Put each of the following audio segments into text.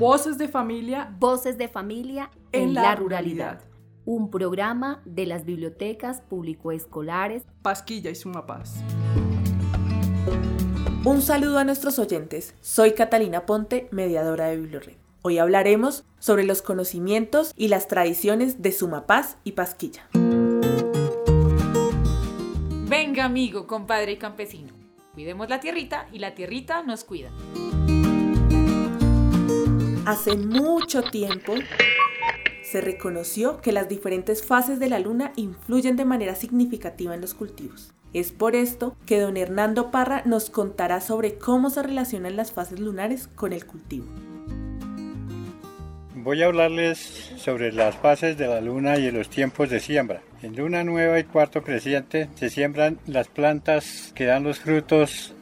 Voces de familia. Voces de familia en, la, ruralidad. Un programa de las bibliotecas público-escolares Pasquilla y Sumapaz. Un saludo a nuestros oyentes. Soy Catalina Ponte, mediadora de Bibliored. Hoy hablaremos sobre los conocimientos y las tradiciones de Sumapaz y Pasquilla. Venga, amigo, compadre y campesino. Cuidemos la tierrita y la tierrita nos cuida. Hace mucho tiempo se reconoció que las diferentes fases de la luna influyen de manera significativa en los cultivos. Es por esto que don Hernando Parra nos contará sobre cómo se relacionan las fases lunares con el cultivo. Voy a hablarles sobre las fases de la luna y los tiempos de siembra. En luna nueva y cuarto creciente se siembran las plantas que dan los frutos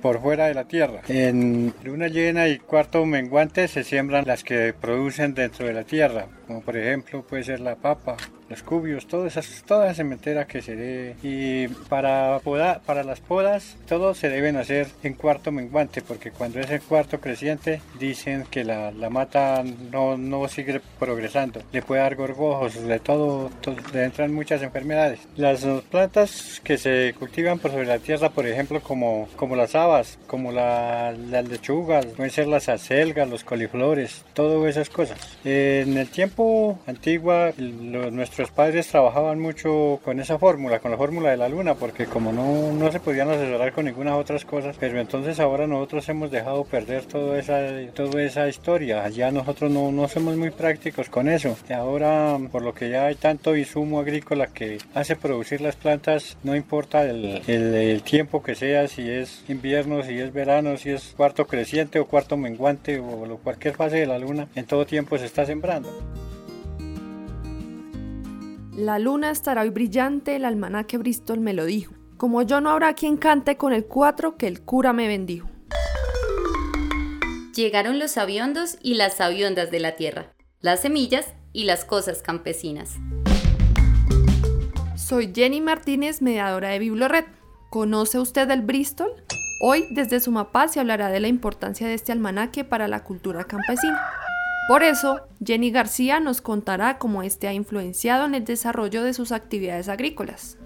por fuera de la tierra. En luna llena y cuarto menguante se siembran las que producen dentro de la tierra, como por ejemplo puede ser la papa, los cubios, toda esa, toda esa sementera que se dé. Y para, para las podas, todo se deben hacer en cuarto menguante, porque cuando es en cuarto creciente, dicen que la, la mata no, no, sigue progresando. Le puede dar gorgojos, de todo, le entran muchas enfermedades. Las plantas que se cultivan por sobre la tierra, por ejemplo, como, como las habas, como la, las lechugas, pueden ser las acelgas, los coliflores, todas esas cosas. En el tiempo antiguo, nuestros padres trabajaban mucho con esa fórmula, con la fórmula de la luna, porque como no, no se podían asesorar con ninguna otras cosas, pero entonces ahora nosotros hemos dejado perder toda esa, esa historia. Ya nosotros no, no somos muy prácticos con eso. Y ahora, por lo que ya hay tanto insumo agrícola que hace producir las plantas, no importa el, el, tiempo que sea, si es invierno, si es verano, si es cuarto creciente o cuarto menguante o cualquier fase de la luna, en todo tiempo se está sembrando. La luna estará hoy brillante, el almanaque Bristol me lo dijo. Como yo no habrá quien cante con el cuatro que el cura me bendijo. Llegaron los aviondos y las aviondas de la tierra, las semillas y las cosas campesinas. Soy Jenny Martínez, mediadora de Biblored. ¿Conoce usted el Bristol? Hoy, desde Sumapaz, se hablará de la importancia de este almanaque para la cultura campesina. Por eso, Jenny García nos contará cómo este ha influenciado en el desarrollo de sus actividades agrícolas.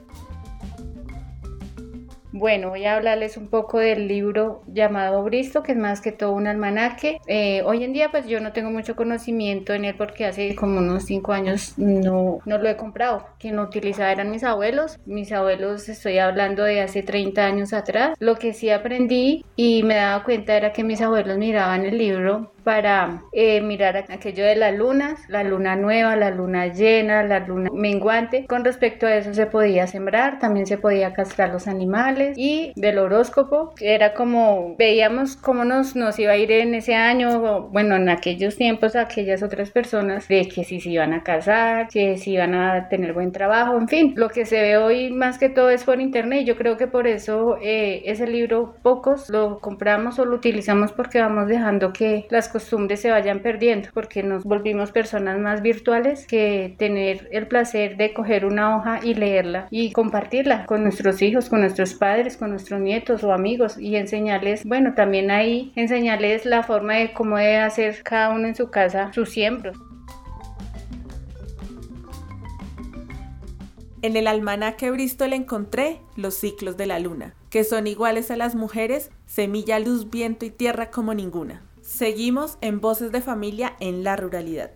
Bueno, voy a hablarles un poco del libro llamado Bristo, que es más que todo un almanaque. Eh, hoy en día, pues yo no tengo mucho conocimiento en él porque hace como unos cinco años no, no lo he comprado. Quien lo utilizaba eran mis abuelos. Mis abuelos, estoy hablando de hace 30 años atrás. Lo que sí aprendí y me daba cuenta era que mis abuelos miraban el libro para eh, mirar aquello de las lunas, la luna nueva, la luna llena, la luna menguante. Con respecto a eso se podía sembrar, también se podía castrar los animales y del horóscopo era como veíamos cómo nos, nos iba a ir en ese año, bueno, en aquellos tiempos aquellas otras personas de que si se iban a casar, que si iban a tener buen trabajo, en fin, lo que se ve hoy más que todo es por internet. Yo creo que por eso eh, ese libro pocos lo compramos o lo utilizamos porque vamos dejando que las costumbres se vayan perdiendo porque nos volvimos personas más virtuales que tener el placer de coger una hoja y leerla y compartirla con nuestros hijos, con nuestros padres, con nuestros nietos o amigos y enseñarles, bueno, también ahí enseñarles la forma de cómo debe hacer cada uno en su casa sus siembros. En el almanaque Bristol encontré los ciclos de la luna, que son iguales a las mujeres, semilla, luz, viento y tierra como ninguna. Seguimos en Voces de Familia en la Ruralidad.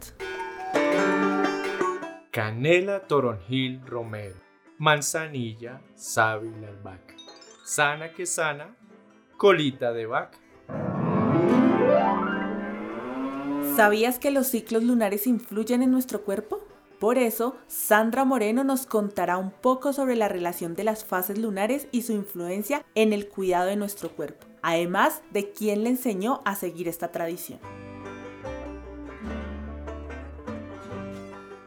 Canela, toronjil, romero, manzanilla, sábila, albahaca. Sana que sana, colita de vaca. ¿Sabías que los ciclos lunares influyen en nuestro cuerpo? Por eso, Sandra Moreno nos contará un poco sobre la relación de las fases lunares y su influencia en el cuidado de nuestro cuerpo, además de quién le enseñó a seguir esta tradición.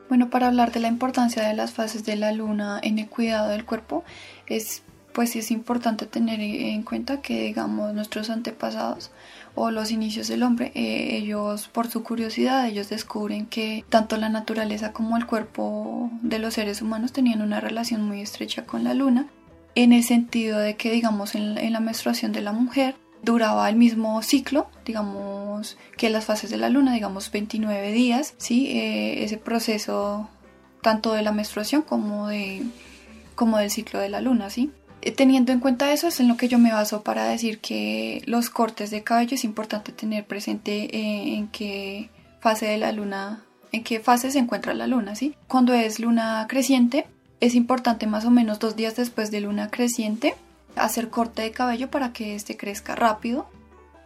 Bueno, para hablar de la importancia de las fases de la luna en el cuidado del cuerpo, es pues es importante tener en cuenta que digamos nuestros antepasados o los inicios del hombre, eh, ellos por su curiosidad, ellos descubren que tanto la naturaleza como el cuerpo de los seres humanos tenían una relación muy estrecha con la luna, en el sentido de que digamos en, la menstruación de la mujer, duraba el mismo ciclo, digamos, que las fases de la luna, digamos 29 días, ¿sí? Eh, ese proceso tanto de la menstruación como, de, como del ciclo de la luna, ¿sí? Eh, teniendo en cuenta eso es en lo que yo me baso para decir que los cortes de cabello es importante tener presente eh, en qué fase de la luna, en qué fase se encuentra la luna, ¿sí? Cuando es luna creciente, es importante más o menos dos días después de luna creciente hacer corte de cabello para que este crezca rápido.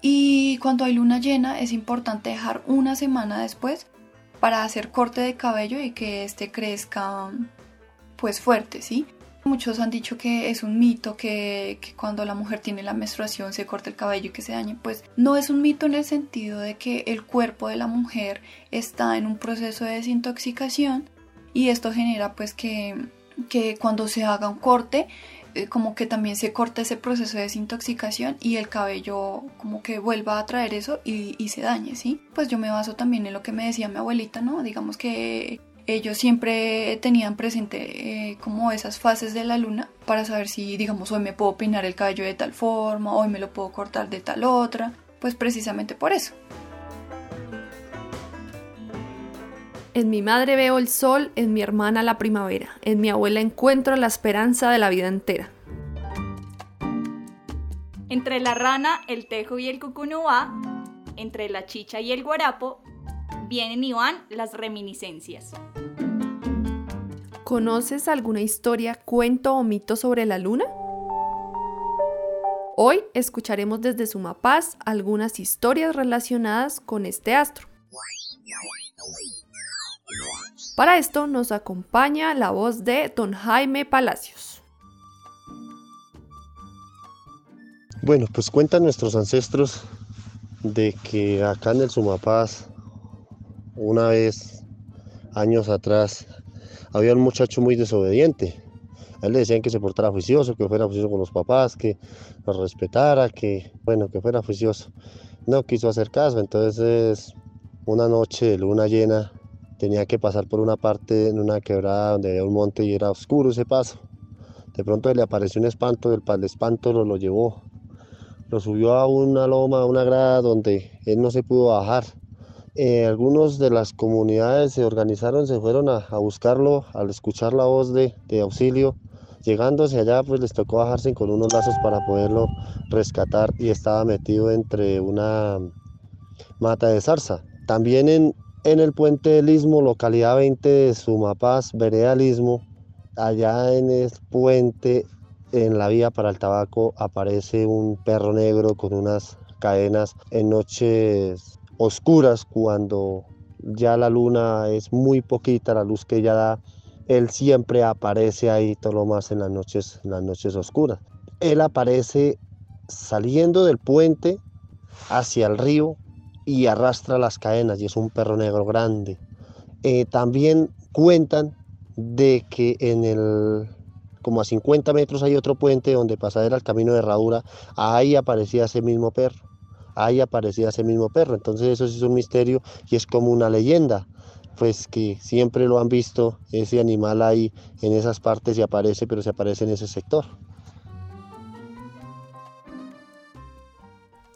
Y cuando hay luna llena es importante dejar una semana después para hacer corte de cabello y que este crezca pues fuerte, ¿sí? Muchos han dicho que es un mito que, cuando la mujer tiene la menstruación se corta el cabello y que se dañe. Pues no es un mito en el sentido de que el cuerpo de la mujer está en un proceso de desintoxicación y esto genera pues que, que cuando se haga un corte eh, como que también se corta ese proceso de desintoxicación y el cabello como que vuelva a traer eso y, se dañe, ¿sí? Pues yo me baso también en lo que me decía mi abuelita, ¿no? Digamos que ellos siempre tenían presente eh, como esas fases de la luna para saber si, digamos, hoy me puedo peinar el cabello de tal forma, hoy me lo puedo cortar de tal otra, pues precisamente por eso. En mi madre veo el sol, en mi hermana la primavera, en mi abuela encuentro la esperanza de la vida entera. Entre la rana, el tejo y el cucunúa, entre la chicha y el guarapo, vienen y van las reminiscencias. ¿Conoces alguna historia, cuento o mito sobre la luna? Hoy escucharemos desde Sumapaz algunas historias relacionadas con este astro. Para esto nos acompaña la voz de don Jaime Palacios. Bueno, pues cuentan nuestros ancestros de que acá en el Sumapaz, una vez, años atrás, había un muchacho muy desobediente. A él le decían que se portara juicioso, que fuera juicioso con los papás, que los respetara, que, bueno, que fuera juicioso. No quiso hacer caso, entonces una noche de luna llena tenía que pasar por una parte en una quebrada donde había un monte y era oscuro ese paso. De pronto le apareció un espanto, el, el espanto lo, lo llevó, lo subió a una loma, a una grada donde él no se pudo bajar. Eh, algunos de las comunidades se organizaron, se fueron a, buscarlo al escuchar la voz de, de, auxilio. Llegándose allá, pues les tocó bajarse con unos lazos para poderlo rescatar y estaba metido entre una mata de zarza. También en, en el puente del Istmo, localidad 20 de Sumapaz, vereda del Istmo, allá en el puente, en la vía para el tabaco, aparece un perro negro con unas cadenas en noches oscuras, cuando ya la luna es muy poquita, la luz que ella da, él siempre aparece ahí todo lo más en las noches, las noches oscuras. Él aparece saliendo del puente hacia el río y arrastra las cadenas y es un perro negro grande. Eh, también cuentan de que en el como a 50 metros hay otro puente donde pasaba el camino de herradura, ahí aparecía ese mismo perro, ahí aparecía ese mismo perro, entonces eso sí es un misterio y es como una leyenda, pues que siempre lo han visto ese animal ahí en esas partes y aparece, pero se aparece en ese sector.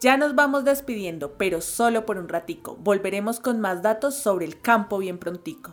Ya nos vamos despidiendo, pero solo por un ratico. Volveremos con más datos sobre el campo bien prontico.